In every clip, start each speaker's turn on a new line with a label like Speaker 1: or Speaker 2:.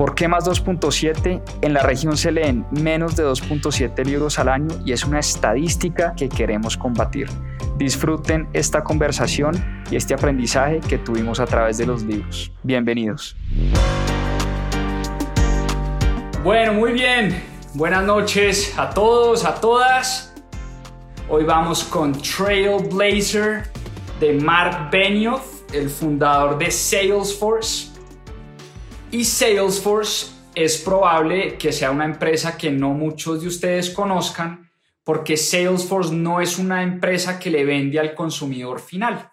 Speaker 1: ¿Por qué más 2.7? En la región se leen menos de 2.7 libros al año y es una estadística que queremos combatir. Disfruten esta conversación y este aprendizaje que tuvimos a través de los libros. Bienvenidos. Bueno, muy bien. Buenas noches a todos, a todas. Hoy vamos con Trailblazer de Mark Benioff, el fundador de Salesforce. Y Salesforce es probable que sea una empresa que no muchos de ustedes conozcan, porque Salesforce no es una empresa que le vende al consumidor final.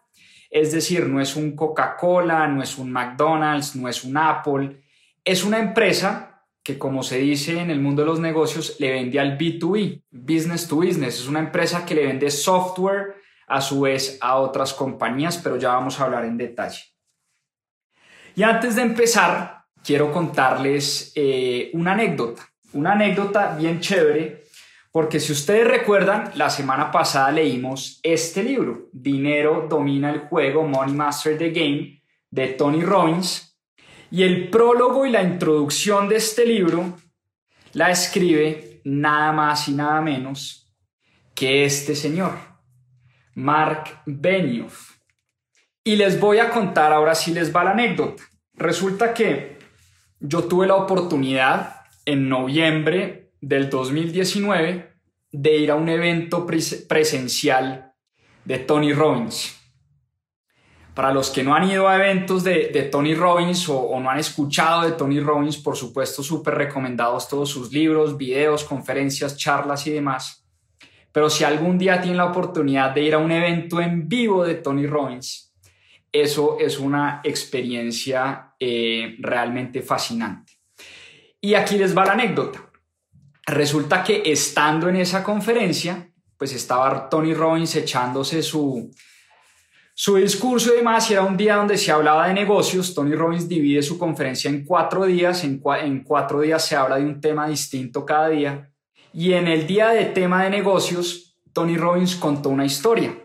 Speaker 1: Es decir, no es un Coca-Cola, no es un McDonald's, no es un Apple. Es una empresa que, como se dice en el mundo de los negocios, le vende al B2B, business to business. Es una empresa que le vende software a su vez a otras compañías, pero ya vamos a hablar en detalle. Y antes de empezar, quiero contarles eh, una anécdota, una anécdota bien chévere porque si ustedes recuerdan, la semana pasada leímos este libro, Dinero domina el juego, Money Master the Game, de Tony Robbins. Y el prólogo y la introducción de este libro la escribe nada más y nada menos que este señor, Mark Benioff. Y les voy a contar ahora si les va la anécdota. Resulta que yo tuve la oportunidad en noviembre del 2019 de ir a un evento presencial de Tony Robbins. Para los que no han ido a eventos de, Tony Robbins o, o, no han escuchado de Tony Robbins, por supuesto, súper recomendados todos sus libros, videos, conferencias, charlas y demás. Pero si algún día tienen la oportunidad de ir a un evento en vivo de Tony Robbins, eso es una experiencia eh, realmente fascinante. Y aquí les va la anécdota. Resulta que estando en esa conferencia, pues estaba Tony Robbins echándose su, su discurso y demás, y era un día donde se hablaba de negocios. Tony Robbins divide su conferencia en cuatro días, en, en cuatro días se habla de un tema distinto cada día. Y en el día de tema de negocios, Tony Robbins contó una historia.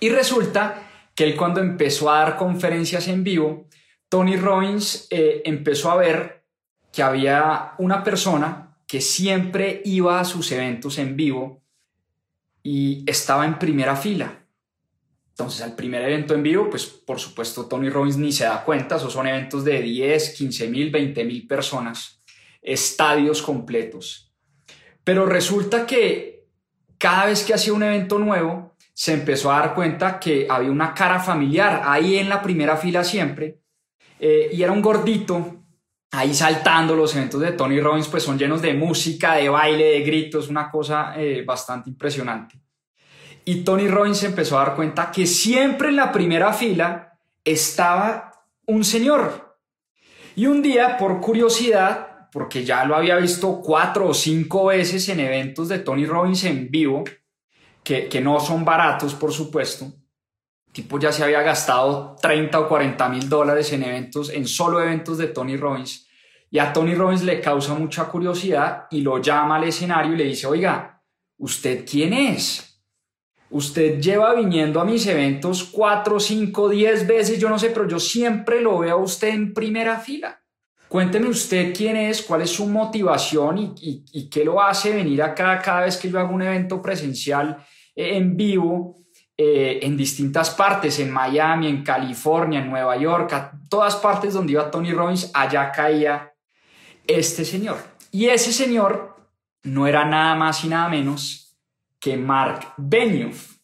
Speaker 1: Y resulta que él cuando empezó a dar conferencias en vivo, Tony Robbins eh, empezó a ver que había una persona que siempre iba a sus eventos en vivo y estaba en primera fila. Entonces, al primer evento en vivo, pues por supuesto Tony Robbins ni se da cuenta, esos son eventos de 10, 15 mil, 20 mil personas, estadios completos. Pero resulta que cada vez que hacía un evento nuevo, se empezó a dar cuenta que había una cara familiar ahí en la primera fila siempre, eh, y era un gordito ahí saltando los eventos de Tony Robbins pues son llenos de música, de baile, de gritos, una cosa eh, bastante impresionante. Y Tony Robbins empezó a dar cuenta que siempre en la primera fila estaba un señor. Y un día, por curiosidad, porque ya lo había visto cuatro o cinco veces en eventos de Tony Robbins en vivo, que, que no son baratos, por supuesto, tipo ya se había gastado 30 o 40 mil dólares en eventos, en solo eventos de Tony Robbins. Y a Tony Robbins le causa mucha curiosidad y lo llama al escenario y le dice, oiga, ¿usted quién es? Usted lleva viniendo a mis eventos cuatro, cinco, diez veces, yo no sé, pero yo siempre lo veo a usted en primera fila. Cuénteme usted quién es, cuál es su motivación y, qué lo hace venir acá cada vez que yo hago un evento presencial eh, en vivo eh, en distintas partes, en Miami, en California, en Nueva York, a todas partes donde iba Tony Robbins, allá caía este señor. Y ese señor no era nada más y nada menos que Mark Benioff.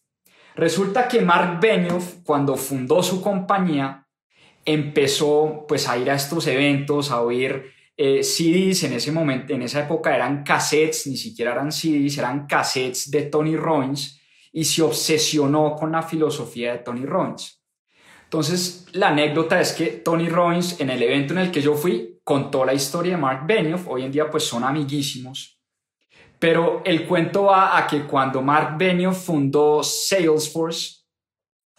Speaker 1: Resulta que Mark Benioff, cuando fundó su compañía, empezó pues a ir a estos eventos, a oír eh, CDs, en ese momento, en esa época eran cassettes, ni siquiera eran CDs, eran cassettes de Tony Robbins, y se obsesionó con la filosofía de Tony Robbins. Entonces, la anécdota es que Tony Robbins, en el evento en el que yo fui, contó la historia de Mark Benioff. Hoy en día, pues son amiguísimos. Pero el cuento va a que cuando Mark Benioff fundó Salesforce,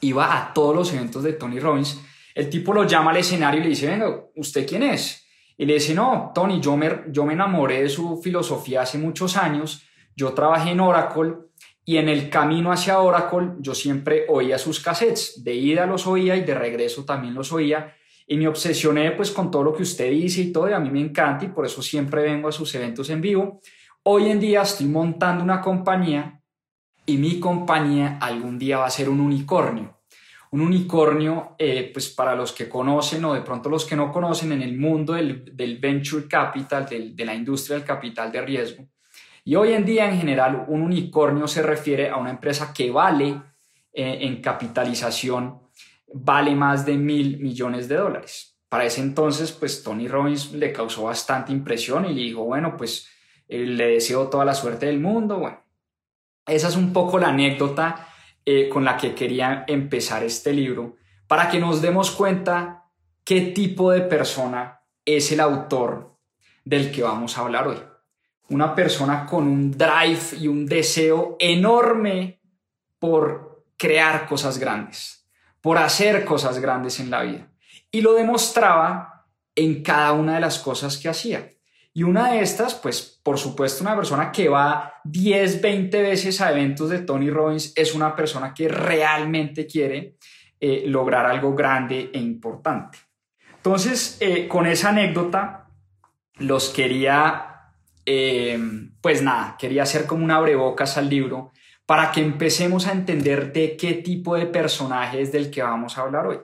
Speaker 1: iba a todos los eventos de Tony Robbins. El tipo lo llama al escenario y le dice, venga, ¿usted quién es? Y le dice, no, Tony, yo me, yo me enamoré de su filosofía hace muchos años, yo trabajé en Oracle y en el camino hacia Oracle yo siempre oía sus cassettes, de ida los oía y de regreso también los oía y me obsesioné pues con todo lo que usted dice y todo y a mí me encanta y por eso siempre vengo a sus eventos en vivo. Hoy en día estoy montando una compañía y mi compañía algún día va a ser un unicornio. Un unicornio, eh, pues para los que conocen o de pronto los que no conocen en el mundo del, venture capital, de la industria del capital de riesgo. Y hoy en día en general un unicornio se refiere a una empresa que vale eh, en capitalización, vale más de mil millones de dólares. Para ese entonces, pues Tony Robbins le causó bastante impresión y le dijo, bueno, pues eh, le deseo toda la suerte del mundo. Bueno, esa es un poco la anécdota eh, con la que quería empezar este libro, para que nos demos cuenta qué tipo de persona es el autor del que vamos a hablar hoy. Una persona con un drive y un deseo enorme por crear cosas grandes, por hacer cosas grandes en la vida. Y lo demostraba en cada una de las cosas que hacía. Y una de estas, pues por supuesto, una persona que va 10, 20 veces a eventos de Tony Robbins es una persona que realmente quiere eh, lograr algo grande e importante. Entonces, eh, con esa anécdota, los quería, eh, pues nada, quería hacer como un abrebocas al libro para que empecemos a entender de qué tipo de personaje es del que vamos a hablar hoy.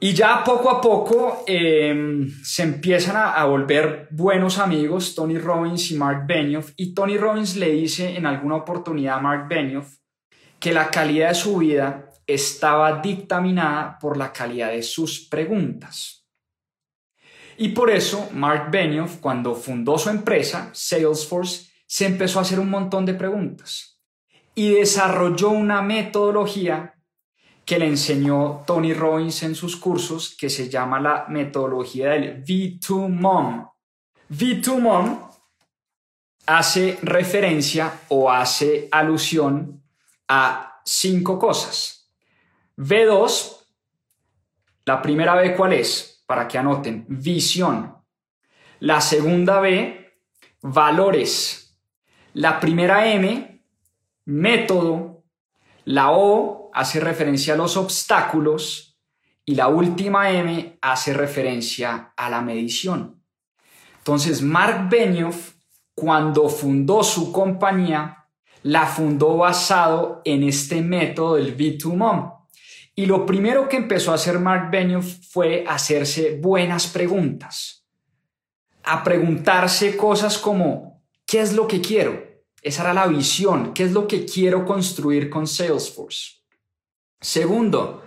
Speaker 1: Y ya poco a poco em, se empiezan a, volver buenos amigos Tony Robbins y Mark Benioff. Y Tony Robbins le dice en alguna oportunidad a Mark Benioff que la calidad de su vida estaba dictaminada por la calidad de sus preguntas. Y por eso Mark Benioff, cuando fundó su empresa, Salesforce, se empezó a hacer un montón de preguntas y desarrolló una metodología que le enseñó Tony Robbins en sus cursos, que se llama la metodología del V2MOM. V2MOM hace referencia o hace alusión a cinco cosas. V2, la primera V, ¿cuál es? Para que anoten, visión. La segunda V, valores. La primera M, método. La O, hace referencia a los obstáculos y la última M hace referencia a la medición. Entonces, Mark Benioff, cuando fundó su compañía, la fundó basado en este método del V2MOM. Y lo primero que empezó a hacer Mark Benioff fue hacerse buenas preguntas. A preguntarse cosas como, ¿qué es lo que quiero? Esa era la visión. ¿Qué es lo que quiero construir con Salesforce? Segundo,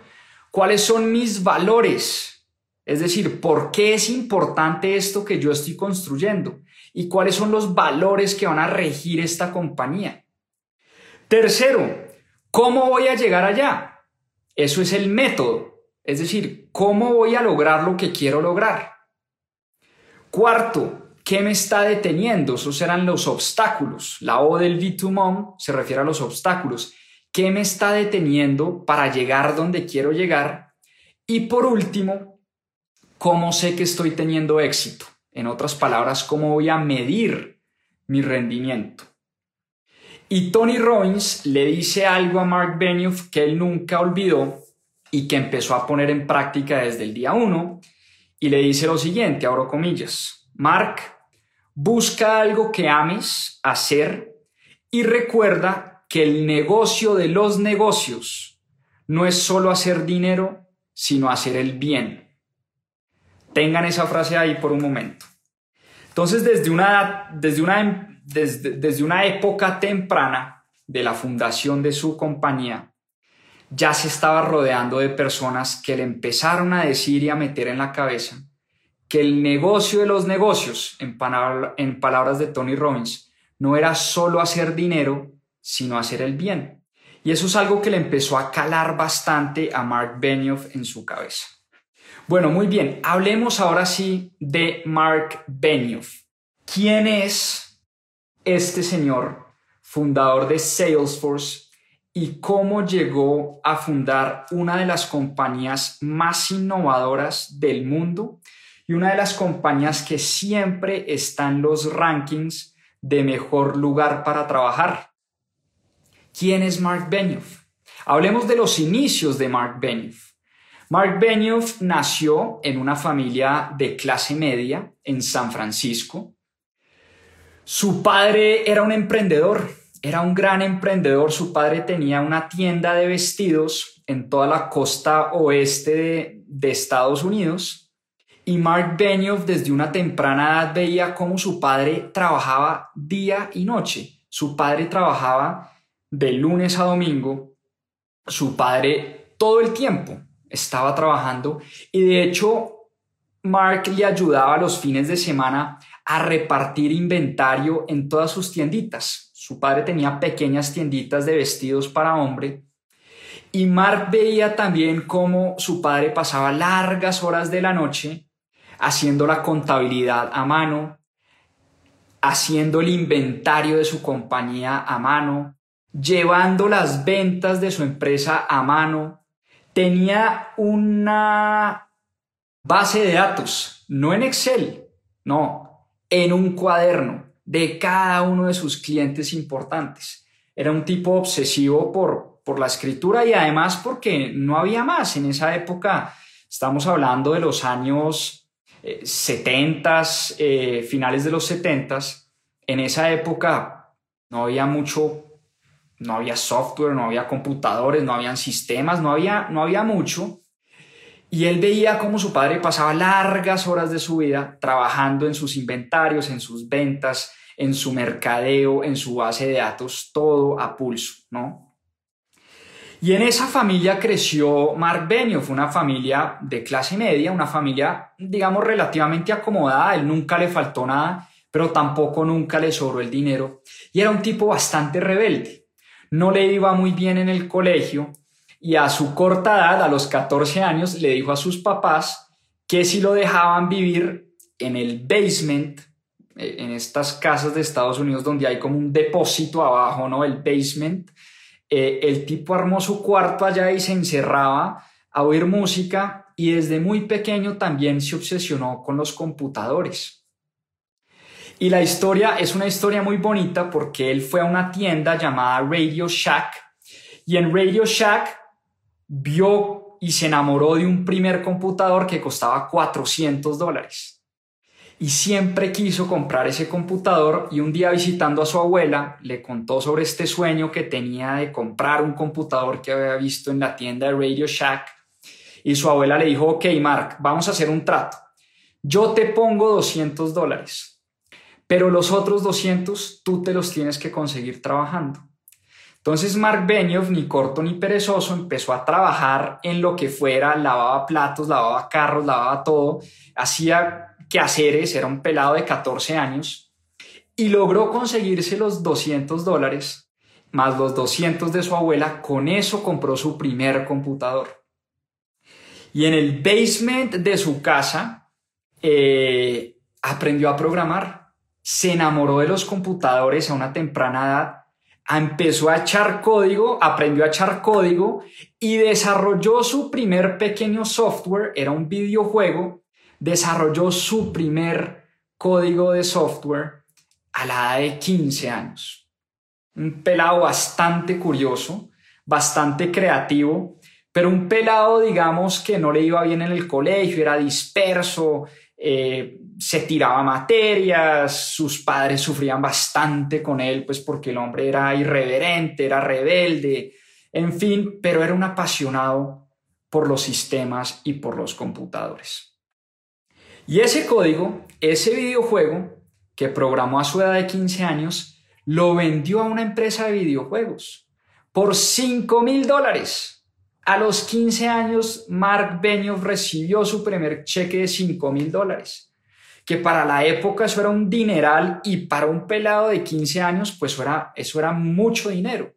Speaker 1: ¿cuáles son mis valores? Es decir, ¿por qué es importante esto que yo estoy construyendo? ¿Y cuáles son los valores que van a regir esta compañía? Tercero, ¿cómo voy a llegar allá? Eso es el método, es decir, ¿cómo voy a lograr lo que quiero lograr? Cuarto, ¿qué me está deteniendo? Esos serán los obstáculos. La O del V2MOM se refiere a los obstáculos. ¿Qué me está deteniendo para llegar donde quiero llegar? Y por último, ¿cómo sé que estoy teniendo éxito? En otras palabras, ¿cómo voy a medir mi rendimiento? Y Tony Robbins le dice algo a Mark Benioff que él nunca olvidó y que empezó a poner en práctica desde el día uno. Y le dice lo siguiente, abro comillas, Mark, busca algo que ames hacer y recuerda que el negocio de los negocios no es solo hacer dinero, sino hacer el bien. Tengan esa frase ahí por un momento. Entonces, desde una, desde una, desde, desde una época temprana de la fundación de su compañía, ya se estaba rodeando de personas que le empezaron a decir y a meter en la cabeza que el negocio de los negocios, en, palabras de Tony Robbins, no era solo hacer dinero, sino hacer el bien. Y eso es algo que le empezó a calar bastante a Mark Benioff en su cabeza. Bueno, muy bien, hablemos ahora sí de Mark Benioff. ¿Quién es este señor, fundador de Salesforce y cómo llegó a fundar una de las compañías más innovadoras del mundo y una de las compañías que siempre está en los rankings de mejor lugar para trabajar. ¿Quién es Mark Benioff? Hablemos de los inicios de Mark Benioff. Mark Benioff nació en una familia de clase media en San Francisco. Su padre era un emprendedor, era un gran emprendedor. Su padre tenía una tienda de vestidos en toda la costa oeste de, de Estados Unidos y Mark Benioff desde una temprana edad veía cómo su padre trabajaba día y noche. Su padre trabajaba de lunes a domingo. Su padre todo el tiempo estaba trabajando y de hecho Mark le ayudaba los fines de semana a repartir inventario en todas sus tienditas. Su padre tenía pequeñas tienditas de vestidos para hombre y Mark veía también cómo su padre pasaba largas horas de la noche haciendo la contabilidad a mano, haciendo el inventario de su compañía a mano, llevando las ventas de su empresa a mano. Tenía una base de datos, no en Excel, no, en un cuaderno de cada uno de sus clientes importantes. Era un tipo obsesivo por, por la escritura y además porque no había más en esa época. Estamos hablando de los años 70s, eh, finales de los 70s, en esa época no había mucho, no había software, no había computadores, no habían sistemas, no había, no había mucho. Y él veía cómo su padre pasaba largas horas de su vida trabajando en sus inventarios, en sus ventas, en su mercadeo, en su base de datos, todo a pulso, ¿no? Y en esa familia creció Mark Benioff, una familia de clase media, una familia, digamos, relativamente acomodada. Él nunca le faltó nada, pero tampoco nunca le sobró el dinero. Y era un tipo bastante rebelde. No le iba muy bien en el colegio y a su corta edad, a los 14 años, le dijo a sus papás que si lo dejaban vivir en el basement, eh, en estas casas de Estados Unidos donde hay como un depósito abajo, ¿no? El basement eh, el tipo armó su cuarto allá y se encerraba a oír música y desde muy pequeño también se obsesionó con los computadores. Y la historia es una historia muy bonita porque él fue a una tienda llamada Radio Shack. Y en Radio Shack vio y se enamoró de un primer computador que costaba 400 dólares. Y siempre quiso comprar ese computador y un día visitando a su abuela le contó sobre este sueño que tenía de comprar un computador que había visto en la tienda de Radio Shack. Y su abuela le dijo, ok Mark, vamos a hacer un trato. Yo te pongo 200 dólares, pero los otros 200 tú te los tienes que conseguir trabajando. Entonces Mark Benioff, ni corto ni perezoso, empezó a trabajar en lo que fuera, lavaba platos, lavaba carros, lavaba todo, hacía quehaceres, era un pelado de 14 años, y logró conseguirse los 200 dólares más los 200 de su abuela, con eso compró su primer computador. Y en el basement de su casa eh, aprendió a programar, se enamoró de los computadores a una temprana edad, empezó a echar código, aprendió a echar código y desarrolló su primer pequeño software, era un videojuego desarrolló su primer código de software a la edad de 15 años. Un pelado bastante curioso, bastante creativo, pero un pelado, digamos, que no le iba bien en el colegio, era disperso, eh, se tiraba materias, sus padres sufrían bastante con él, pues porque el hombre era irreverente, era rebelde, en fin, pero era un apasionado por los sistemas y por los computadores. Y ese código, ese videojuego que programó a su edad de 15 años, lo vendió a una empresa de videojuegos por 5 mil dólares. A los 15 años, Mark Benioff recibió su primer cheque de 5 mil dólares, que para la época eso era un dineral y para un pelado de 15 años, pues eso era, eso era mucho dinero.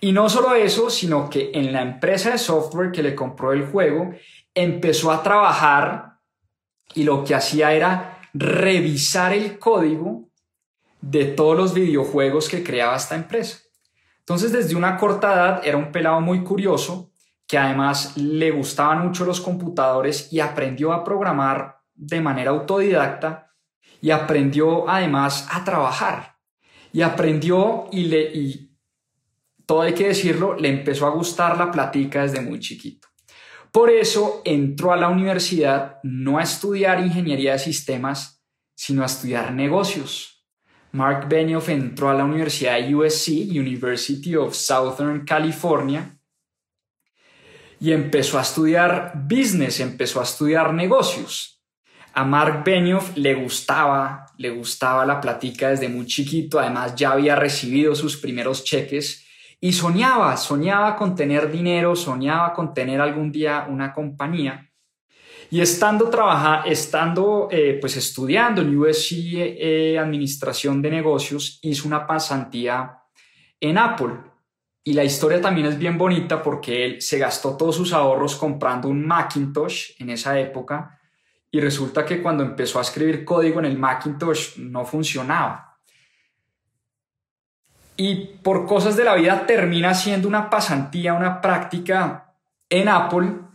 Speaker 1: Y no solo eso, sino que en la empresa de software que le compró el juego, empezó a trabajar y lo que hacía era revisar el código de todos los videojuegos que creaba esta empresa. Entonces, desde una corta edad era un pelado muy curioso, que además le gustaban mucho los computadores y aprendió a programar de manera autodidacta y aprendió además a trabajar. Y aprendió y, le, y todo hay que decirlo, le empezó a gustar la platica desde muy chiquito. Por eso entró a la universidad no a estudiar ingeniería de sistemas, sino a estudiar negocios. Mark Benioff entró a la Universidad de USC, University of Southern California, y empezó a estudiar business, empezó a estudiar negocios. A Mark Benioff le gustaba, le gustaba la platica desde muy chiquito, además ya había recibido sus primeros cheques y soñaba, soñaba con tener dinero, soñaba con tener algún día una compañía. Y estando, trabaja, estando eh, pues estudiando en USC eh, Administración de Negocios, hizo una pasantía en Apple. Y la historia también es bien bonita porque él se gastó todos sus ahorros comprando un Macintosh en esa época y resulta que cuando empezó a escribir código en el Macintosh no funcionaba y por cosas de la vida termina siendo una pasantía, una práctica en Apple,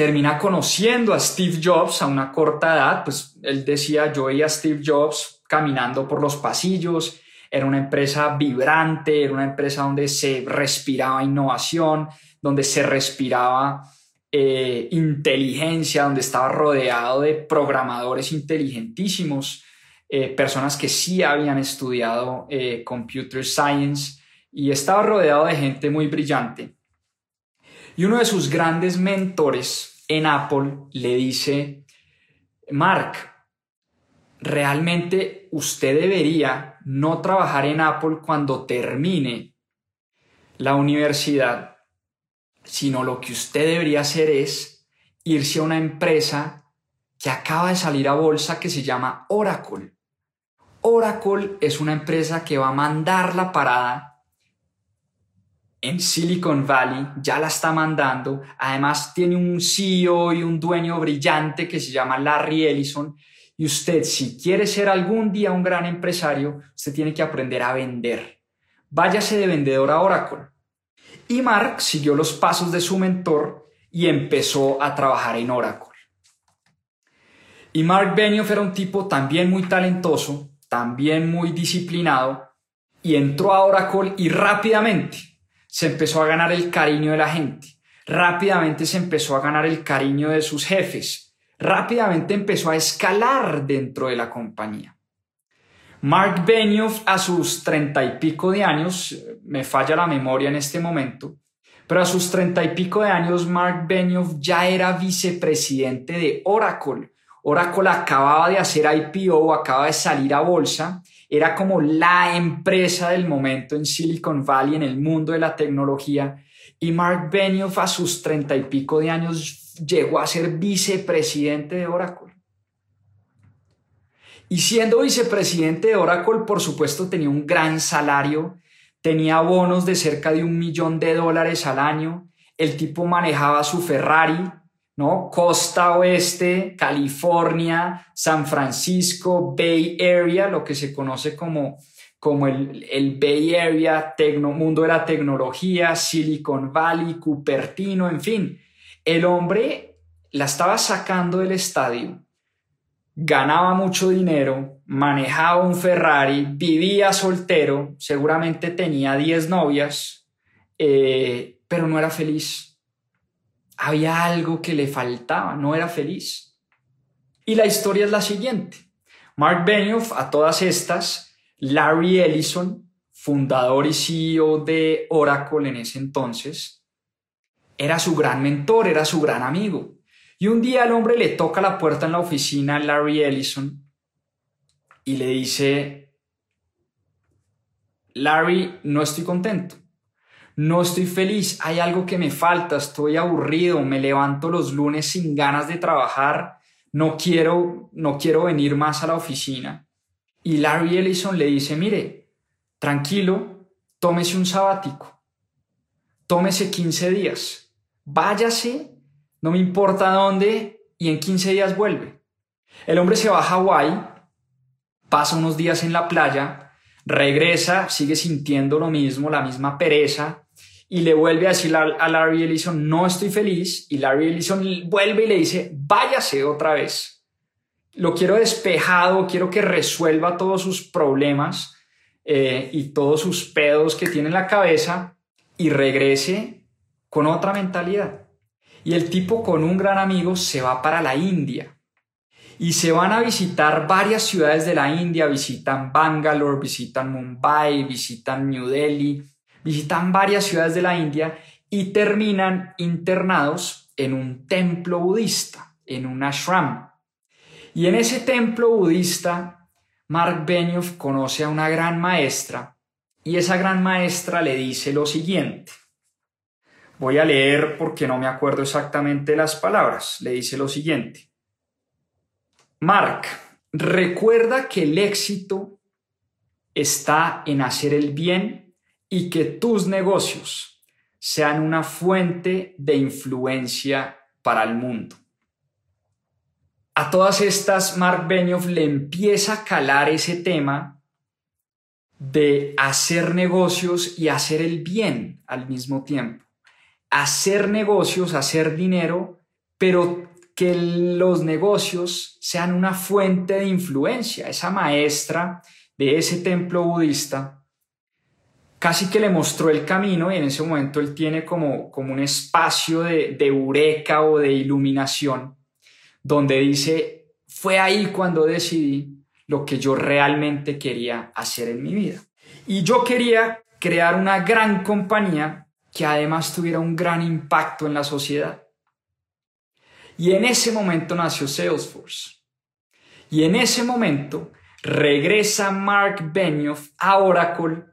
Speaker 1: termina conociendo a Steve Jobs a una corta edad, pues él decía, yo veía a Steve Jobs caminando por los pasillos, era una empresa vibrante, era una empresa donde se respiraba innovación, donde se respiraba eh, inteligencia, donde estaba rodeado de programadores inteligentísimos. Eh, personas que sí habían estudiado eh, computer science y estaba rodeado de gente muy brillante. Y uno de sus grandes mentores en Apple le dice, Mark, realmente usted debería no trabajar en Apple cuando termine la universidad, sino lo que usted debería hacer es irse a una empresa que acaba de salir a bolsa que se llama Oracle. Oracle es una empresa que va a mandar la parada en Silicon Valley, ya la está mandando. Además tiene un CEO y un dueño brillante que se llama Larry Ellison. Y usted, si quiere ser algún día un gran empresario, usted tiene que aprender a vender. Váyase de vendedor a Oracle. Y Mark siguió los pasos de su mentor y empezó a trabajar en Oracle. Y Mark Benioff era un tipo también muy talentoso, también muy disciplinado, y entró a Oracle y rápidamente se empezó a ganar el cariño de la gente, rápidamente se empezó a ganar el cariño de sus jefes, rápidamente empezó a escalar dentro de la compañía. Mark Benioff a sus treinta y pico de años, me falla la memoria en este momento, pero a sus treinta y pico de años Mark Benioff ya era vicepresidente de Oracle, Oracle acababa de hacer IPO, acaba de salir a bolsa, era como la empresa del momento en Silicon Valley, en el mundo de la tecnología, y Mark Benioff a sus treinta y pico de años llegó a ser vicepresidente de Oracle. Y siendo vicepresidente de Oracle, por supuesto, tenía un gran salario, tenía bonos de cerca de un millón de dólares al año, el tipo manejaba su Ferrari, ¿no? Costa Oeste, California, San Francisco, Bay Area, lo que se conoce como, como el, el Bay Area, mundo de la tecnología, Silicon Valley, Cupertino, en fin. El hombre la estaba sacando del estadio, ganaba mucho dinero, manejaba un Ferrari, vivía soltero, seguramente tenía 10 novias, eh, pero no era feliz había algo que le faltaba, no era feliz. Y la historia es la siguiente. Mark Benioff, a todas estas, Larry Ellison, fundador y CEO de Oracle en ese entonces, era su gran mentor, era su gran amigo. Y un día el hombre le toca la puerta en la oficina a Larry Ellison y le dice, Larry, no estoy contento no estoy feliz, hay algo que me falta, estoy aburrido, me levanto los lunes sin ganas de trabajar, no quiero, no quiero venir más a la oficina. Y Larry Ellison le dice, mire, tranquilo, tómese un sabático, tómese 15 días, váyase, no me importa dónde, y en 15 días vuelve. El hombre se va a Hawái, pasa unos días en la playa, regresa, sigue sintiendo lo mismo, la misma pereza, y le vuelve a decir a, Larry Ellison, no estoy feliz, y Larry Ellison vuelve y le dice, váyase otra vez. Lo quiero despejado, quiero que resuelva todos sus problemas eh, y todos sus pedos que tiene en la cabeza y regrese con otra mentalidad. Y el tipo con un gran amigo se va para la India y se van a visitar varias ciudades de la India, visitan Bangalore, visitan Mumbai, visitan New Delhi, visitan varias ciudades de la India y terminan internados en un templo budista, en un ashram. Y en ese templo budista, Mark Benioff conoce a una gran maestra y esa gran maestra le dice lo siguiente. Voy a leer porque no me acuerdo exactamente las palabras. Le dice lo siguiente. Mark, recuerda que el éxito está en hacer el bien y que tus negocios sean una fuente de influencia para el mundo. A todas estas, Mark Benioff le empieza a calar ese tema de hacer negocios y hacer el bien al mismo tiempo. Hacer negocios, hacer dinero, pero que los negocios sean una fuente de influencia. Esa maestra de ese templo budista casi que le mostró el camino y en ese momento él tiene como, como un espacio de, de eureka o de iluminación donde dice, fue ahí cuando decidí lo que yo realmente quería hacer en mi vida. Y yo quería crear una gran compañía que además tuviera un gran impacto en la sociedad. Y en ese momento nació Salesforce. Y en ese momento regresa Mark Benioff a Oracle,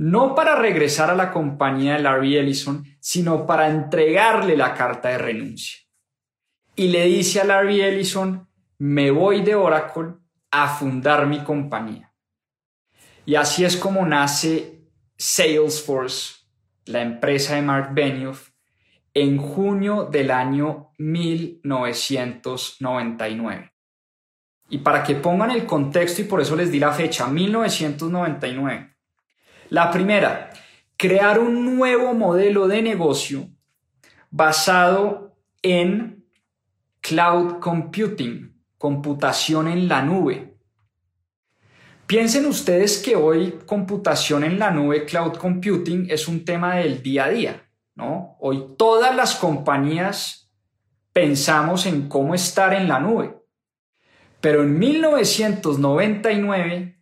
Speaker 1: no para regresar a la compañía de Larry Ellison, sino para entregarle la carta de renuncia. Y le dice a Larry Ellison, me voy de Oracle a fundar mi compañía. Y así es como nace Salesforce, la empresa de Mark Benioff, en junio del año 1999. Y para que pongan el contexto y por eso les di la fecha, 1999. La primera, crear un nuevo modelo de negocio basado en cloud computing, computación en la nube. Piensen ustedes que hoy computación en la nube, cloud computing, es un tema del día a día. Hoy todas las compañías pensamos en cómo estar en la nube. Pero en 1999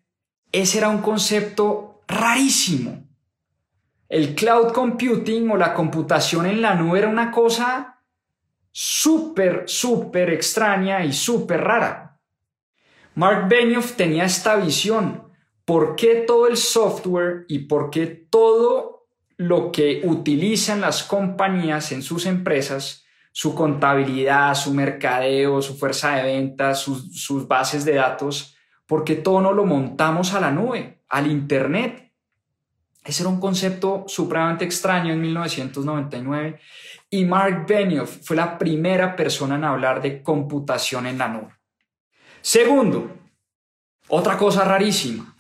Speaker 1: ese era un concepto rarísimo. El cloud computing o la computación en la nube era una cosa súper, súper extraña y súper rara. Mark Benioff tenía esta visión. ¿Por qué todo el software y por qué todo lo que utilizan las compañías en sus empresas, su contabilidad, su mercadeo, su fuerza de ventas, sus, bases de datos, porque todo no lo montamos a la nube, al Internet. Ese era un concepto supremamente extraño en 1999 y Mark Benioff fue la primera persona en hablar de computación en la nube. Segundo, otra cosa rarísima,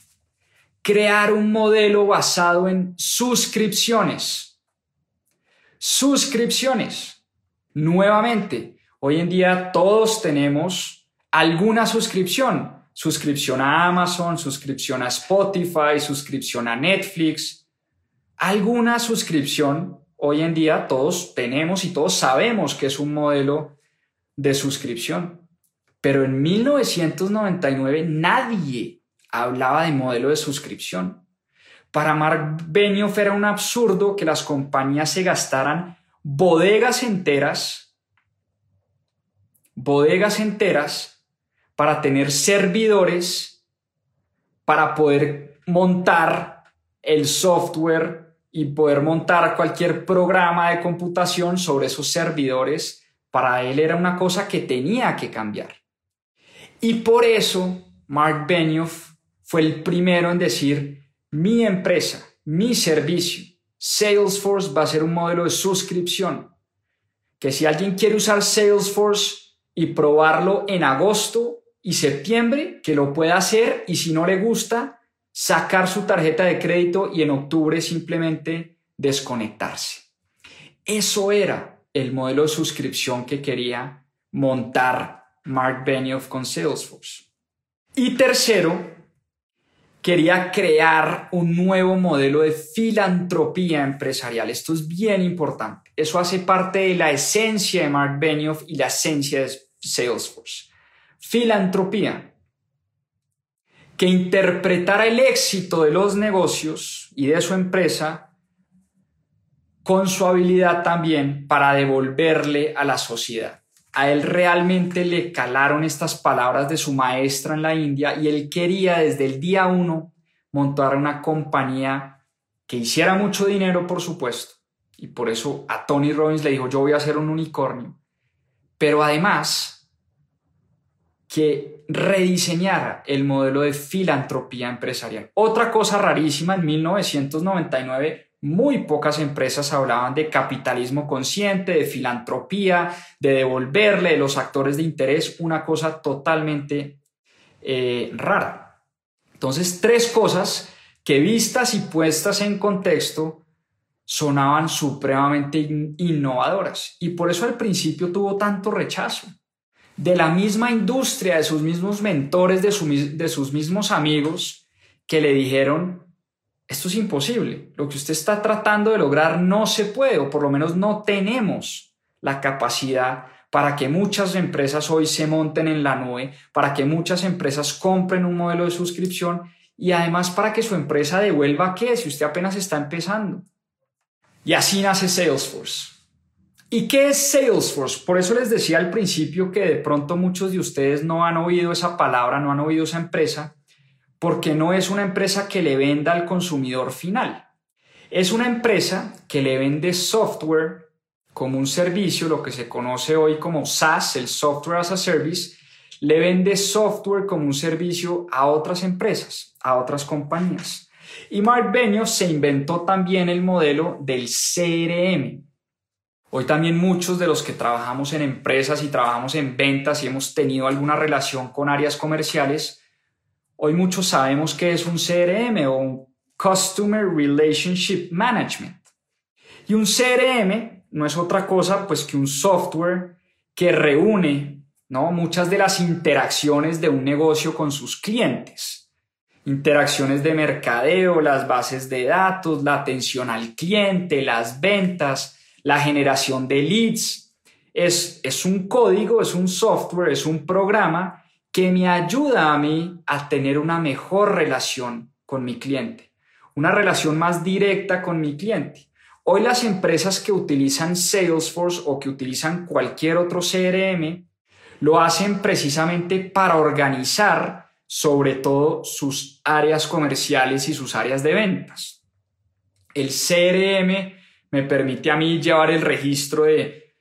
Speaker 1: crear un modelo basado en suscripciones. Suscripciones. Nuevamente, hoy en día todos tenemos alguna suscripción. Suscripción a Amazon, suscripción a Spotify, suscripción a Netflix. Alguna suscripción hoy en día todos tenemos y todos sabemos que es un modelo de suscripción. Pero en 1999 nadie hablaba de modelo de suscripción. Para Mark Benioff era un absurdo que las compañías se gastaran bodegas enteras, bodegas enteras para tener servidores, para poder montar el software y poder montar cualquier programa de computación sobre esos servidores. Para él era una cosa que tenía que cambiar. Y por eso Mark Benioff fue el primero en decir, mi empresa, mi servicio, Salesforce va a ser un modelo de suscripción. Que si alguien quiere usar Salesforce y probarlo en agosto y septiembre, que lo pueda hacer y si no le gusta, sacar su tarjeta de crédito y en octubre simplemente desconectarse. Eso era el modelo de suscripción que quería montar Mark Benioff con Salesforce. Y tercero, quería crear un nuevo modelo de filantropía empresarial. Esto es bien importante. Eso hace parte de la esencia de Mark Benioff y la esencia de Salesforce. Filantropía, que interpretara el éxito de los negocios y de su empresa con su habilidad también para devolverle a la sociedad. A él realmente le calaron estas palabras de su maestra en la India y él quería desde el día uno montar una compañía que hiciera mucho dinero, por supuesto. Y por eso a Tony Robbins le dijo, yo voy a hacer un unicornio. Pero además, que rediseñara el modelo de filantropía empresarial. Otra cosa rarísima, en 1999 muy pocas empresas hablaban de capitalismo consciente, de filantropía, de devolverle los actores de interés, una cosa totalmente eh, rara. Entonces, tres cosas que vistas y puestas en contexto sonaban supremamente innovadoras y por eso al principio tuvo tanto rechazo. De la misma industria, de sus mismos mentores, de, de sus mismos amigos, que le dijeron, esto es imposible. Lo que usted está tratando de lograr no se puede, o por lo menos no tenemos la capacidad para que muchas empresas hoy se monten en la nube, para que muchas empresas compren un modelo de suscripción y además para que su empresa devuelva qué si usted apenas está empezando. Y así nace Salesforce. ¿Y qué es Salesforce? Por eso les decía al principio que de pronto muchos de ustedes no han oído esa palabra, no han oído esa empresa, porque no es una empresa que le venda al consumidor final. Es una empresa que le vende software como un servicio, lo que se conoce hoy como SaaS, el Software as a Service, le vende software como un servicio a otras empresas, a otras compañías. Y Mark Benioff se inventó también el modelo del CRM. Hoy también muchos de los que trabajamos en empresas y trabajamos en ventas y hemos tenido alguna relación con áreas comerciales, Hoy muchos sabemos que es un CRM o un Customer Relationship Management. Y un CRM no es otra cosa pues que un software que reúne ¿no? muchas de las interacciones de un negocio con sus clientes. Interacciones de mercadeo, las bases de datos, la atención al cliente, las ventas, la generación de leads. Es, es un código, es un software, es un programa que me ayuda a mí a tener una mejor relación con mi cliente, una relación más directa con mi cliente. Hoy las empresas que utilizan Salesforce o que utilizan cualquier otro CRM lo hacen precisamente para organizar sobre todo sus áreas comerciales y sus áreas de ventas. El CRM me permite a mí llevar el registro de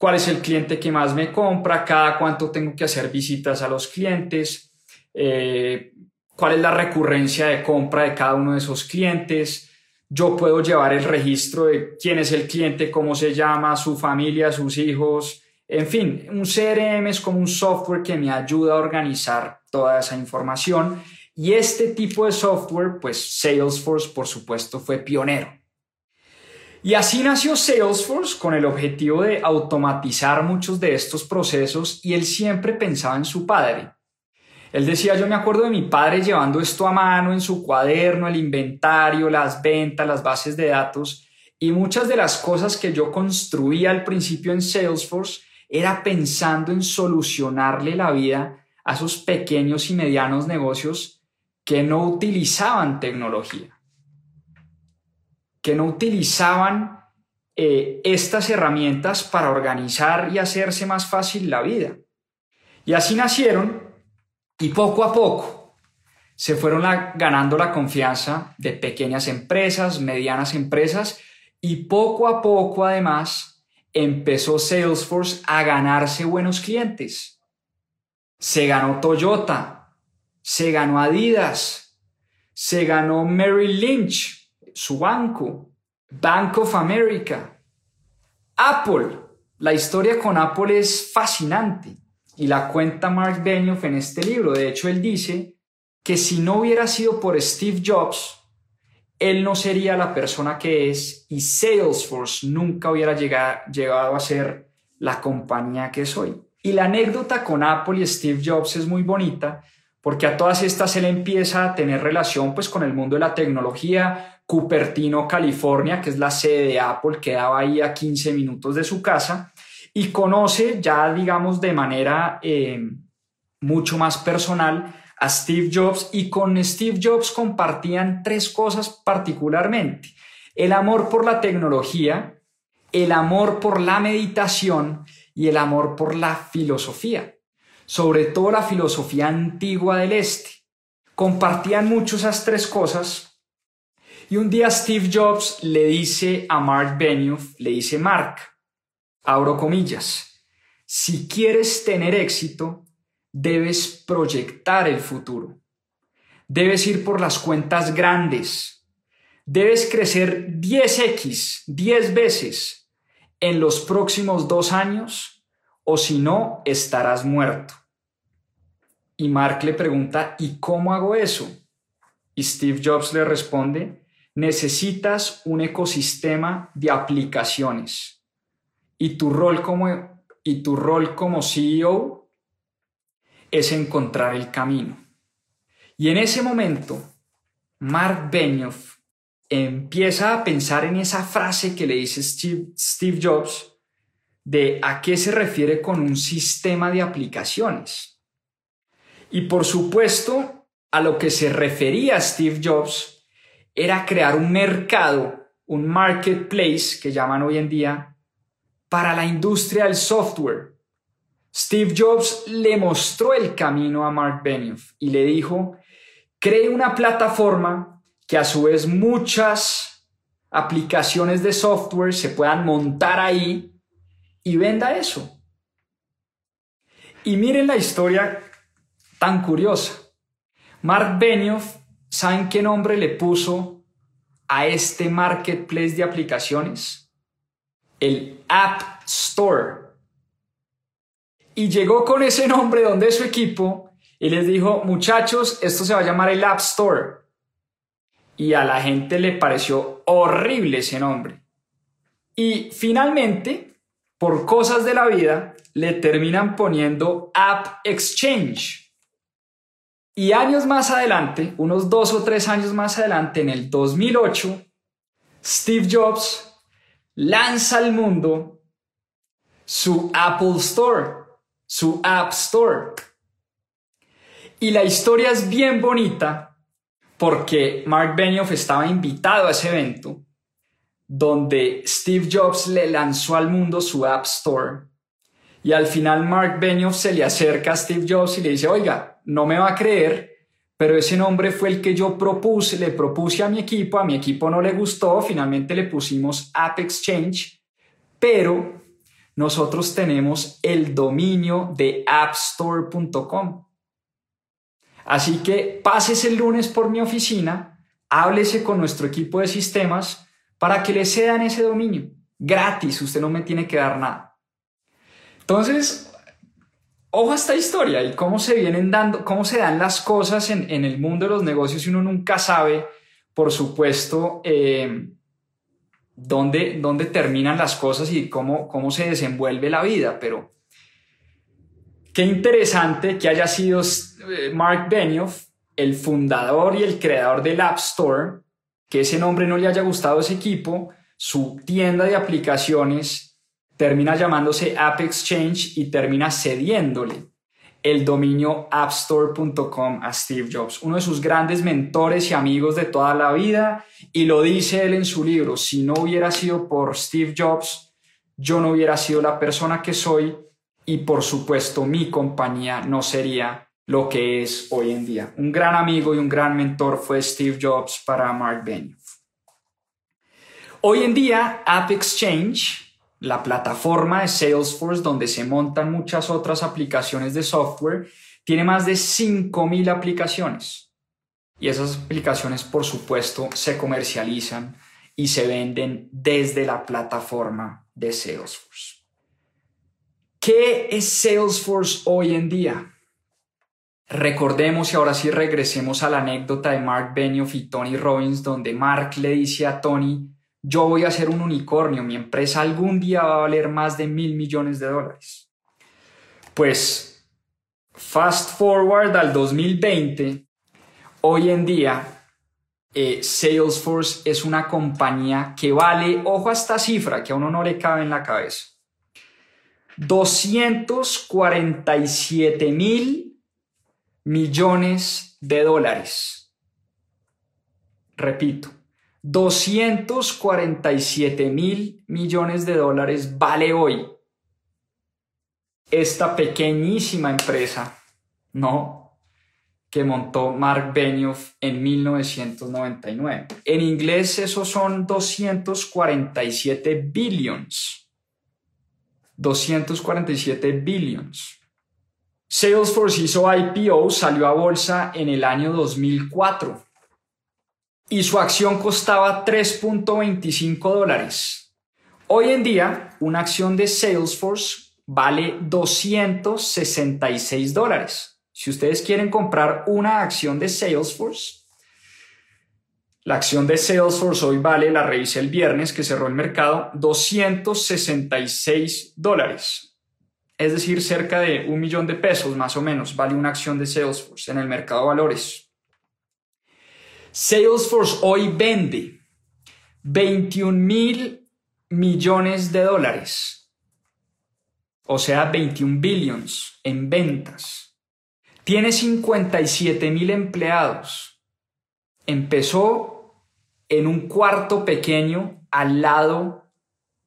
Speaker 1: cuál es el cliente que más me compra, cada cuánto tengo que hacer visitas a los clientes, eh, cuál es la recurrencia de compra de cada uno de esos clientes. Yo puedo llevar el registro de quién es el cliente, cómo se llama, su familia, sus hijos. En fin, un CRM es como un software que me ayuda a organizar toda esa información. Y este tipo de software, pues Salesforce, por supuesto, fue pionero. Y así nació Salesforce con el objetivo de automatizar muchos de estos procesos y él siempre pensaba en su padre. Él decía, yo me acuerdo de mi padre llevando esto a mano en su cuaderno, el inventario, las ventas, las bases de datos y muchas de las cosas que yo construía al principio en Salesforce era pensando en solucionarle la vida a esos pequeños y medianos negocios que no utilizaban tecnología que no utilizaban eh, estas herramientas para organizar y hacerse más fácil la vida. Y así nacieron y poco a poco se fueron ganando la confianza de pequeñas empresas, medianas empresas y poco a poco además empezó Salesforce a ganarse buenos clientes. Se ganó Toyota, se ganó Adidas, se ganó Merrill Lynch, su banco, Bank of America, Apple. La historia con Apple es fascinante y la cuenta Mark Benioff en este libro. De hecho, él dice que si no hubiera sido por Steve Jobs, él no sería la persona que es y Salesforce nunca hubiera llegado, a ser la compañía que es hoy. Y la anécdota con Apple y Steve Jobs es muy bonita porque a todas estas él empieza a tener relación pues con el mundo de la tecnología. Cupertino, California, que es la sede de Apple, quedaba ahí a 15 minutos de su casa y conoce ya digamos de manera eh, mucho más personal a Steve Jobs y con Steve Jobs compartían tres cosas particularmente. El amor por la tecnología, el amor por la meditación y el amor por la filosofía, sobre todo la filosofía antigua del Este. Compartían mucho esas tres cosas y un día Steve Jobs le dice a Mark Benioff, le dice Mark, abro comillas, si quieres tener éxito, debes proyectar el futuro. Debes ir por las cuentas grandes. Debes crecer 10x, 10 veces en los próximos dos años o si no, estarás muerto. Y Mark le pregunta, ¿y cómo hago eso? Y Steve Jobs le responde, necesitas un ecosistema de aplicaciones. Y tu rol como, y tu rol como CEO es encontrar el camino. Y en ese momento, Mark Benioff empieza a pensar en esa frase que le dice Steve, Jobs de a qué se refiere con un sistema de aplicaciones. Y por supuesto, a lo que se refería Steve Jobs era crear un mercado, un marketplace que llaman hoy en día, para la industria del software, Steve Jobs le mostró el camino a Mark Benioff y le dijo, cree una plataforma que a su vez muchas aplicaciones de software se puedan montar ahí y venda eso. Y miren la historia tan curiosa. Mark Benioff, ¿saben qué nombre le puso a este marketplace de aplicaciones? El App Store y llegó con ese nombre donde su equipo y les dijo, muchachos, esto se va a llamar el App Store. Y a la gente le pareció horrible ese nombre. Y finalmente, por cosas de la vida, le terminan poniendo App Exchange. Y años más adelante, unos dos o tres años más adelante, en el 2008, Steve Jobs lanza al mundo su Apple Store su App Store. Y la historia es bien bonita porque Mark Benioff estaba invitado a ese evento donde Steve Jobs le lanzó al mundo su App Store. Y al final Mark Benioff se le acerca a Steve Jobs y le dice, oiga, no me va a creer, pero ese nombre fue el que yo propuse, le propuse a mi equipo, a mi equipo no le gustó, finalmente le pusimos App Exchange, pero nosotros tenemos el dominio de appstore.com. Así que pases el lunes por mi oficina, háblese con nuestro equipo de sistemas para que le cedan ese dominio. Gratis, usted no me tiene que dar nada. Entonces, ojo a esta historia y cómo se vienen dando, cómo se dan las cosas en, el mundo de los negocios y uno nunca sabe, por supuesto, eh, dónde, terminan las cosas y cómo, cómo se desenvuelve la vida, pero qué interesante que haya sido eh, Mark Benioff, el fundador y el creador del App Store, que ese nombre no le haya gustado a ese equipo, su tienda de aplicaciones termina llamándose App Exchange y termina cediéndole el dominio appstore.com a Steve Jobs, uno de sus grandes mentores y amigos de toda la vida, y lo dice él en su libro, si no hubiera sido por Steve Jobs, yo no hubiera sido la persona que soy y por supuesto mi compañía no sería lo que es hoy en día. Un gran amigo y un gran mentor fue Steve Jobs para Mark Benioff. Hoy en día, App Exchange la plataforma de Salesforce donde se montan muchas otras aplicaciones de software, tiene más de 5.000 aplicaciones. Y esas aplicaciones, por supuesto, se comercializan y se venden desde la plataforma de Salesforce. ¿Qué es Salesforce hoy en día? Recordemos y ahora sí regresemos a la anécdota de Mark Benioff y Tony Robbins, donde Mark le dice a Tony, yo voy a ser un unicornio, mi empresa algún día va a valer más de mil millones de dólares. Pues, fast forward al 2020, hoy en día eh, Salesforce es una compañía que vale, ojo a esta cifra que a uno no le cabe en la cabeza, 247 mil millones de dólares. Repito, 247 mil millones de dólares vale hoy esta pequeñísima empresa, ¿no? Que montó Mark Benioff en 1999. En inglés esos son 247 billions. 247 billions. Salesforce hizo IPO, salió a bolsa en el año 2004 y su acción costaba 3.25 dólares. Hoy en día, una acción de Salesforce vale 266 dólares. Si ustedes quieren comprar una acción de Salesforce, la acción de Salesforce hoy vale, la revisé el viernes que cerró el mercado, 266 dólares es decir, cerca de un millón de pesos más o menos vale una acción de Salesforce en el mercado de valores. Salesforce hoy vende 21 mil millones de dólares, o sea, 21 billions en ventas. Tiene 57 mil empleados. Empezó en un cuarto pequeño al lado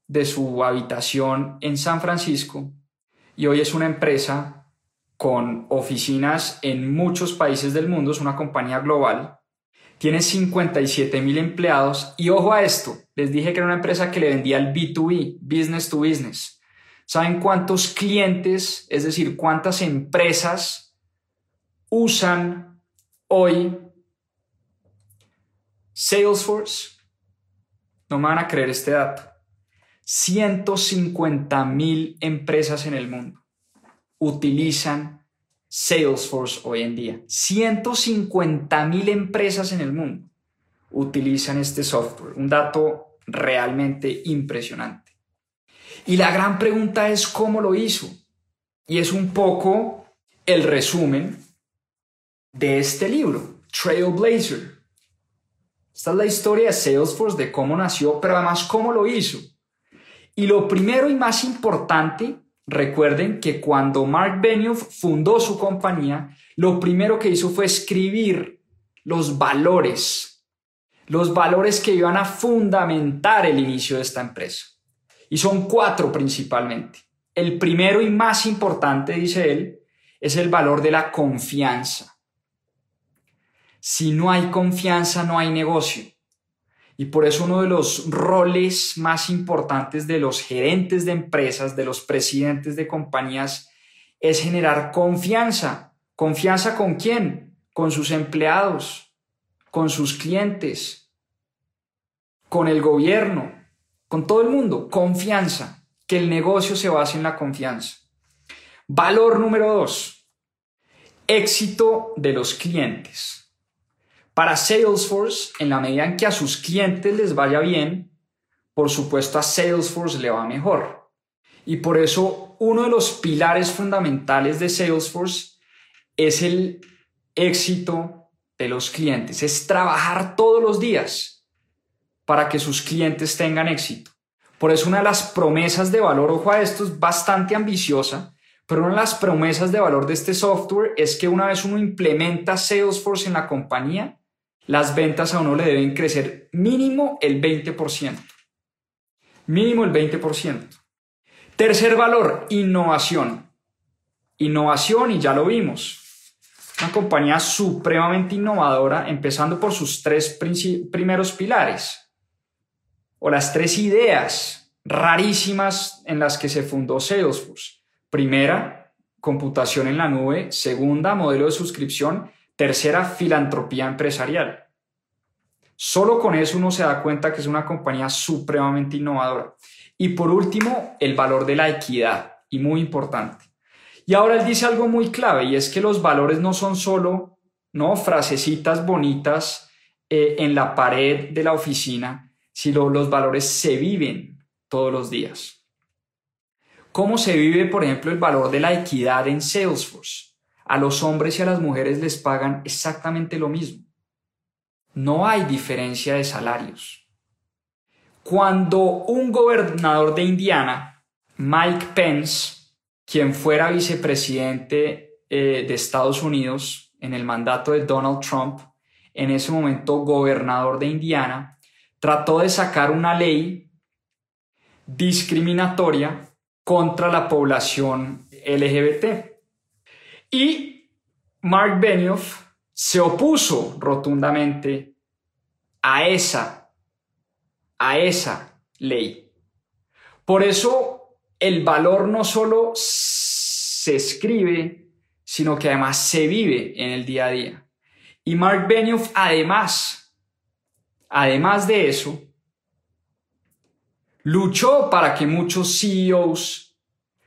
Speaker 1: de su habitación en San Francisco y hoy es una empresa con oficinas en muchos países del mundo, es una compañía global, tiene 57 mil empleados y ojo a esto, les dije que era una empresa que le vendía el B2B, business to business. ¿Saben cuántos clientes, es decir, cuántas empresas usan hoy Salesforce? No me van a creer este dato. 150 mil empresas en el mundo utilizan Salesforce hoy en día. 150 mil empresas en el mundo utilizan este software. Un dato realmente impresionante. Y la gran pregunta es cómo lo hizo. Y es un poco el resumen de este libro, Trailblazer. Esta es la historia de Salesforce, de cómo nació, pero además cómo lo hizo. Y lo primero y más importante, recuerden que cuando Mark Benioff fundó su compañía, lo primero que hizo fue escribir los valores, los valores que iban a fundamentar el inicio de esta empresa. Y son cuatro principalmente. El primero y más importante, dice él, es el valor de la confianza. Si no hay confianza, no hay negocio. Y por eso uno de los roles más importantes de los gerentes de empresas, de los presidentes de compañías, es generar confianza. ¿Confianza con quién? Con sus empleados, con sus clientes, con el gobierno, con todo el mundo. Confianza. Que el negocio se base en la confianza. Valor número dos. Éxito de los clientes. Para Salesforce, en la medida en que a sus clientes les vaya bien, por supuesto a Salesforce le va mejor. Y por eso uno de los pilares fundamentales de Salesforce es el éxito de los clientes, es trabajar todos los días para que sus clientes tengan éxito. Por eso una de las promesas de valor, ojo a esto, es bastante ambiciosa, pero una de las promesas de valor de este software es que una vez uno implementa Salesforce en la compañía, las ventas a uno le deben crecer mínimo el 20%. Mínimo el 20%. Tercer valor, innovación. Innovación, y ya lo vimos. Una compañía supremamente innovadora, empezando por sus tres primeros pilares, o las tres ideas rarísimas en las que se fundó Salesforce. Primera, computación en la nube. Segunda, modelo de suscripción. Tercera, filantropía empresarial. Solo con eso uno se da cuenta que es una compañía supremamente innovadora. Y por último, el valor de la equidad, y muy importante. Y ahora él dice algo muy clave y es que los valores no son solo ¿no? frasecitas bonitas eh, en la pared de la oficina, sino los valores se viven todos los días. ¿Cómo se vive, por ejemplo, el valor de la equidad en Salesforce? A los hombres y a las mujeres les pagan exactamente lo mismo. No hay diferencia de salarios. Cuando un gobernador de Indiana, Mike Pence, quien fuera vicepresidente eh, de Estados Unidos en el mandato de Donald Trump, en ese momento gobernador de Indiana, trató de sacar una ley discriminatoria contra la población LGBT. Y Mark Benioff se opuso rotundamente a esa, a esa ley. Por eso el valor no solo se escribe, sino que además se vive en el día a día. Y Mark Benioff además, además de eso, luchó para que muchos CEOs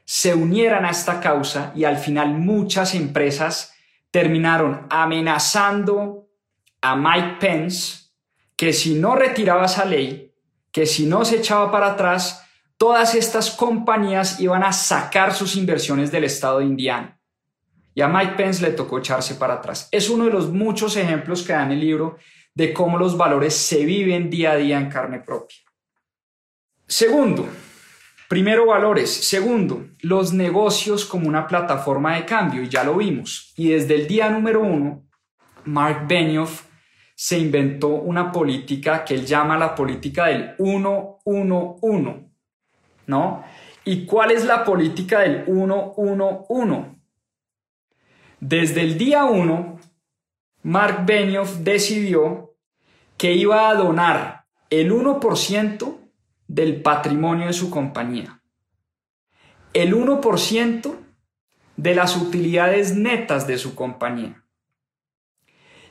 Speaker 1: se unieran a esta causa y al final muchas empresas terminaron amenazando a Mike Pence que si no retiraba esa ley, que si no se echaba para atrás, todas estas compañías iban a sacar sus inversiones del estado de Indiana. Y a Mike Pence le tocó echarse para atrás. Es uno de los muchos ejemplos que da en el libro de cómo los valores se viven día a día en carne propia. Segundo, primero valores. Segundo, los negocios como una plataforma de cambio, y ya lo vimos. Y desde el día número uno, Mark Benioff se inventó una política que él llama la política del 1-1-1 ¿no? ¿Y cuál es la política del 1-1-1? Desde el día 1, Mark Benioff decidió que iba a donar el 1% del patrimonio de su compañía, el 1% de las utilidades netas de su compañía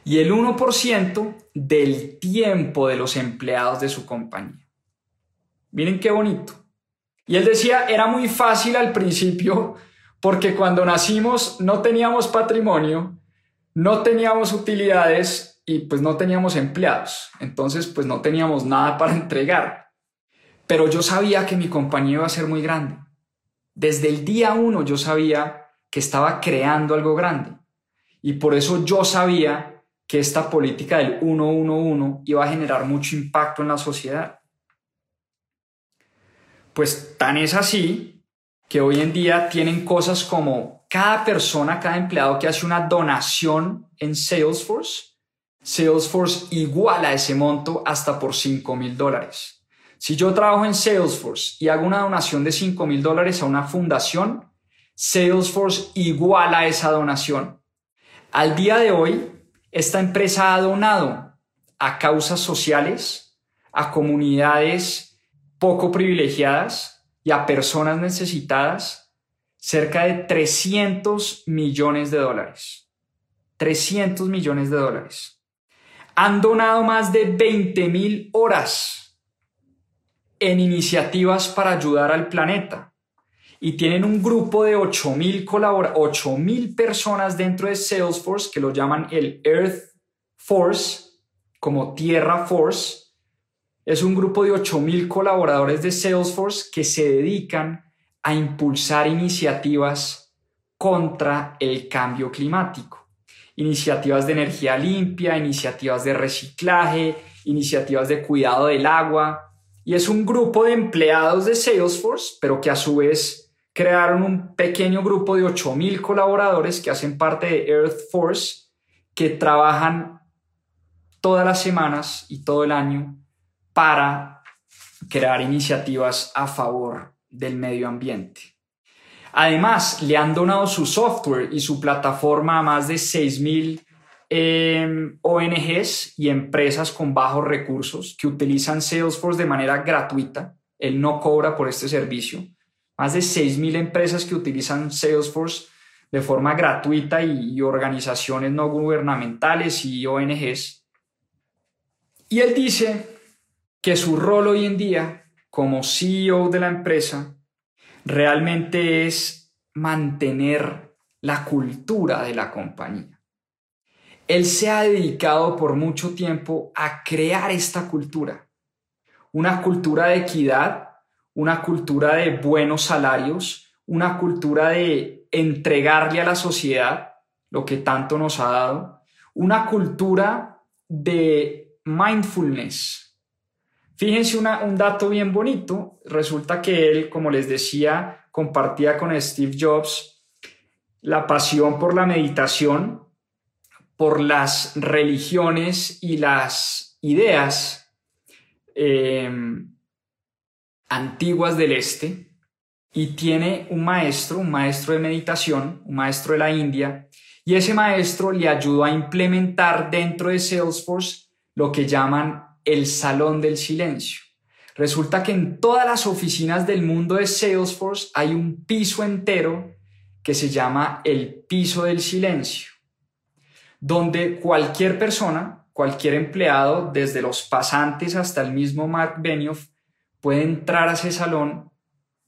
Speaker 1: y el 1% del tiempo de los empleados de su compañía. Miren qué bonito. Y él decía, era muy fácil al principio porque cuando nacimos no teníamos patrimonio, no teníamos utilidades y pues no teníamos empleados. Entonces pues no teníamos nada para entregar. Pero yo sabía que mi compañía iba a ser muy grande. Desde el día uno yo sabía que estaba creando algo grande. Y por eso yo sabía que esta política del 1-1-1 iba a generar mucho impacto en la sociedad. Pues tan es así que hoy en día tienen cosas como cada persona, cada empleado que hace una donación en Salesforce, Salesforce iguala ese monto hasta por 5 mil dólares. Si yo trabajo en Salesforce y hago una donación de 5 mil dólares a una fundación, Salesforce iguala esa donación. Al día de hoy, esta empresa ha donado a causas sociales, a comunidades poco privilegiadas y a personas necesitadas cerca de 300 millones de dólares. 300 millones de dólares. Han donado más de 20 mil horas en iniciativas para ayudar al planeta y tienen un grupo de 8 mil mil personas dentro de Salesforce que lo llaman el Earth Force, como Tierra Force, es un grupo de 8.000 colaboradores de Salesforce que se dedican a impulsar iniciativas contra el cambio climático. Iniciativas de energía limpia, iniciativas de reciclaje, iniciativas de cuidado del agua. Y es un grupo de empleados de Salesforce, pero que a su vez crearon un pequeño grupo de 8.000 colaboradores que hacen parte de Earth Force, que trabajan todas las semanas y todo el año para crear iniciativas a favor del medio ambiente. Además, le han donado su software y su plataforma a más de 6.000 em, ONGs y empresas con bajos recursos que utilizan Salesforce de manera gratuita. Él no cobra por este servicio. Más de 6.000 empresas que utilizan Salesforce de forma gratuita y organizaciones no gubernamentales y ONGs. Y él dice que su rol hoy en día como CEO de la empresa realmente es mantener la cultura de la compañía. Él se ha dedicado por mucho tiempo a crear esta cultura, una cultura de equidad, una cultura de buenos salarios, una cultura de entregarle a la sociedad lo que tanto nos ha dado, una cultura de mindfulness. Fíjense un dato bien bonito, resulta que él, como les decía, compartía con Steve Jobs la pasión por la meditación, por las religiones y las ideas eh, antiguas del este, y tiene un maestro, un maestro de meditación, un maestro de la India, y ese maestro le ayudó a implementar dentro de Salesforce lo que llaman el salón del silencio. Resulta que en todas las oficinas del mundo de Salesforce hay un piso entero que se llama el piso del silencio, donde cualquier persona, cualquier empleado, desde los pasantes hasta el mismo Mark Benioff, puede entrar a ese salón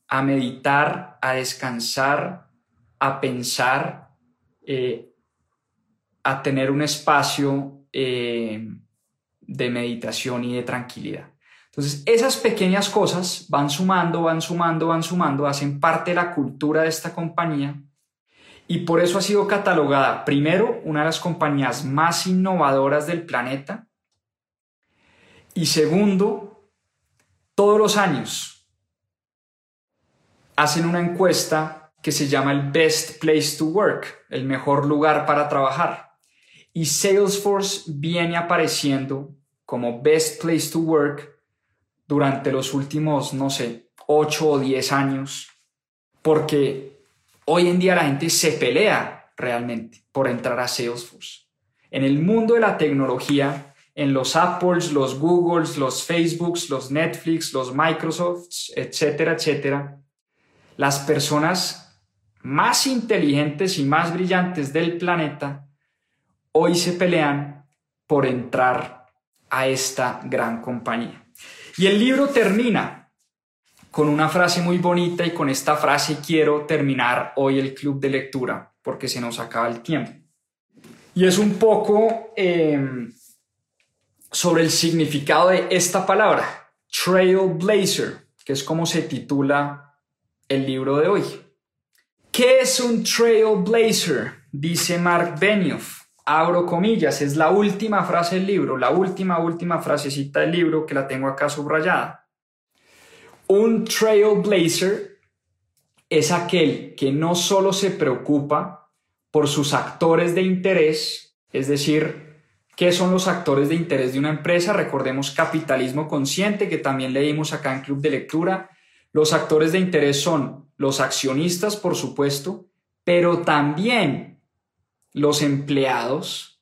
Speaker 1: a meditar, a descansar, a pensar, eh, a tener un espacio eh, de meditación y de tranquilidad. Entonces, esas pequeñas cosas van sumando, van sumando, van sumando, hacen parte de la cultura de esta compañía y por eso ha sido catalogada, primero, una de las compañías más innovadoras del planeta y segundo, todos los años hacen una encuesta que se llama el Best Place to Work, el mejor lugar para trabajar. Y Salesforce viene apareciendo como Best Place to Work durante los últimos, no sé, 8 o 10 años, porque Hoy en día la gente se pelea realmente por entrar a Salesforce. En el mundo de la tecnología, en los Apples, los Googles, los Facebooks, los Netflix, los Microsofts, etcétera, etcétera, las personas más inteligentes y más brillantes del planeta hoy se pelean por entrar a esta gran compañía. Y el libro termina con una frase muy bonita y con esta frase quiero terminar hoy el club de lectura porque se nos acaba el tiempo. Y es un poco em, sobre el significado de esta palabra, Trailblazer, que es como se titula el libro de hoy. ¿Qué es un Trailblazer? Dice Mark Benioff. Abro comillas, es la última frase del libro, la última, última frasecita del libro que la tengo acá subrayada. Un trailblazer es aquel que no solo se preocupa por sus actores de interés, es decir, ¿qué son los actores de interés de una empresa? Recordemos capitalismo consciente, que también leímos acá en Club de Lectura. Los actores de interés son los accionistas, por supuesto, pero también los empleados,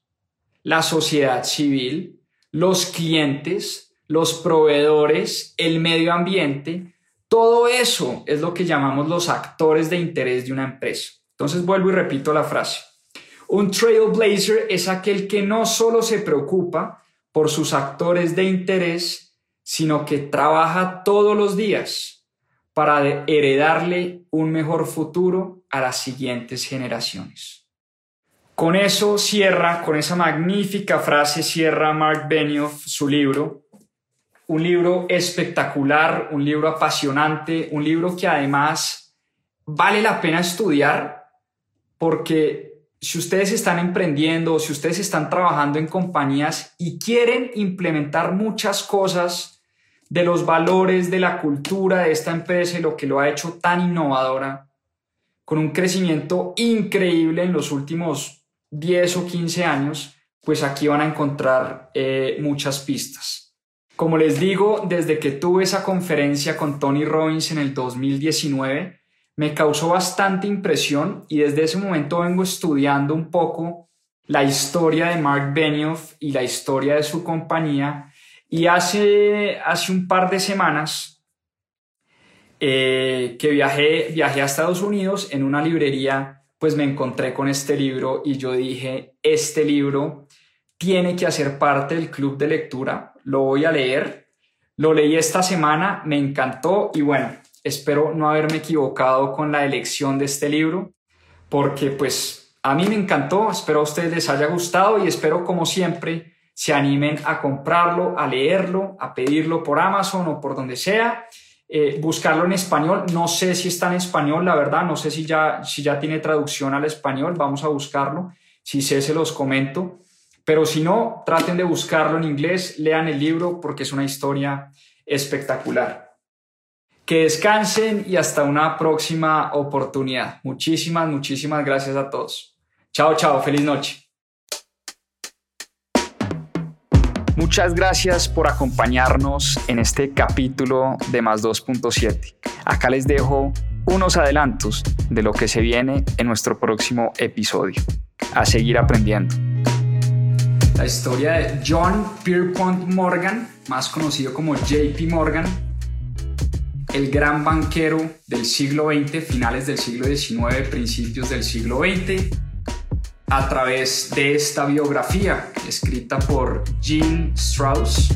Speaker 1: la sociedad civil, los clientes, los proveedores, el medio ambiente, todo eso es lo que llamamos los actores de interés de una empresa. Entonces vuelvo y repito la frase. Un trailblazer es aquel que no solo se preocupa por sus actores de interés, sino que trabaja todos los días para heredarle un mejor futuro a las siguientes generaciones. Con eso cierra, con esa magnífica frase cierra Mark Benioff su libro un libro espectacular, un libro apasionante, un libro que además vale la pena estudiar porque si ustedes están emprendiendo, si ustedes están trabajando en compañías y quieren implementar muchas cosas de los valores de la cultura de esta empresa y lo que lo ha hecho tan innovadora, con un crecimiento increíble en los últimos 10 o 15 años, pues aquí van a encontrar eh, muchas pistas. Como les digo, desde que tuve esa conferencia con Tony Robbins en el 2019, me causó bastante impresión y desde ese momento vengo estudiando un poco la historia de Mark Benioff y la historia de su compañía. Y hace, hace un par de semanas eh, que viajé, viajé a Estados Unidos en una librería, pues me encontré con este libro y yo dije, este libro tiene que hacer parte del club de lectura lo voy a leer. Lo leí esta semana, me encantó y bueno, Espero no haberme equivocado con la elección de este libro, porque pues a mí me encantó, espero a ustedes les haya gustado y espero como siempre se animen a comprarlo, a leerlo, a pedirlo por Amazon o por donde sea. Eh, buscarlo en español, no sé si está en español, la verdad, no sé si ya, si ya tiene traducción al español, vamos a buscarlo, si sé se los comento, pero si no, traten de buscarlo en inglés, lean el libro porque es una historia espectacular. Que descansen y hasta una próxima oportunidad. Muchísimas, muchísimas gracias a todos. Chao, chao, feliz noche. Muchas gracias por acompañarnos en este capítulo de Más 2.7. Acá les dejo unos adelantos de lo que se viene en nuestro próximo episodio. A seguir aprendiendo. La historia de John Pierpont Morgan, más conocido como JP Morgan, el gran banquero del siglo XX, finales del siglo XIX, principios del siglo XX, a través de esta biografía escrita por Gene Strauss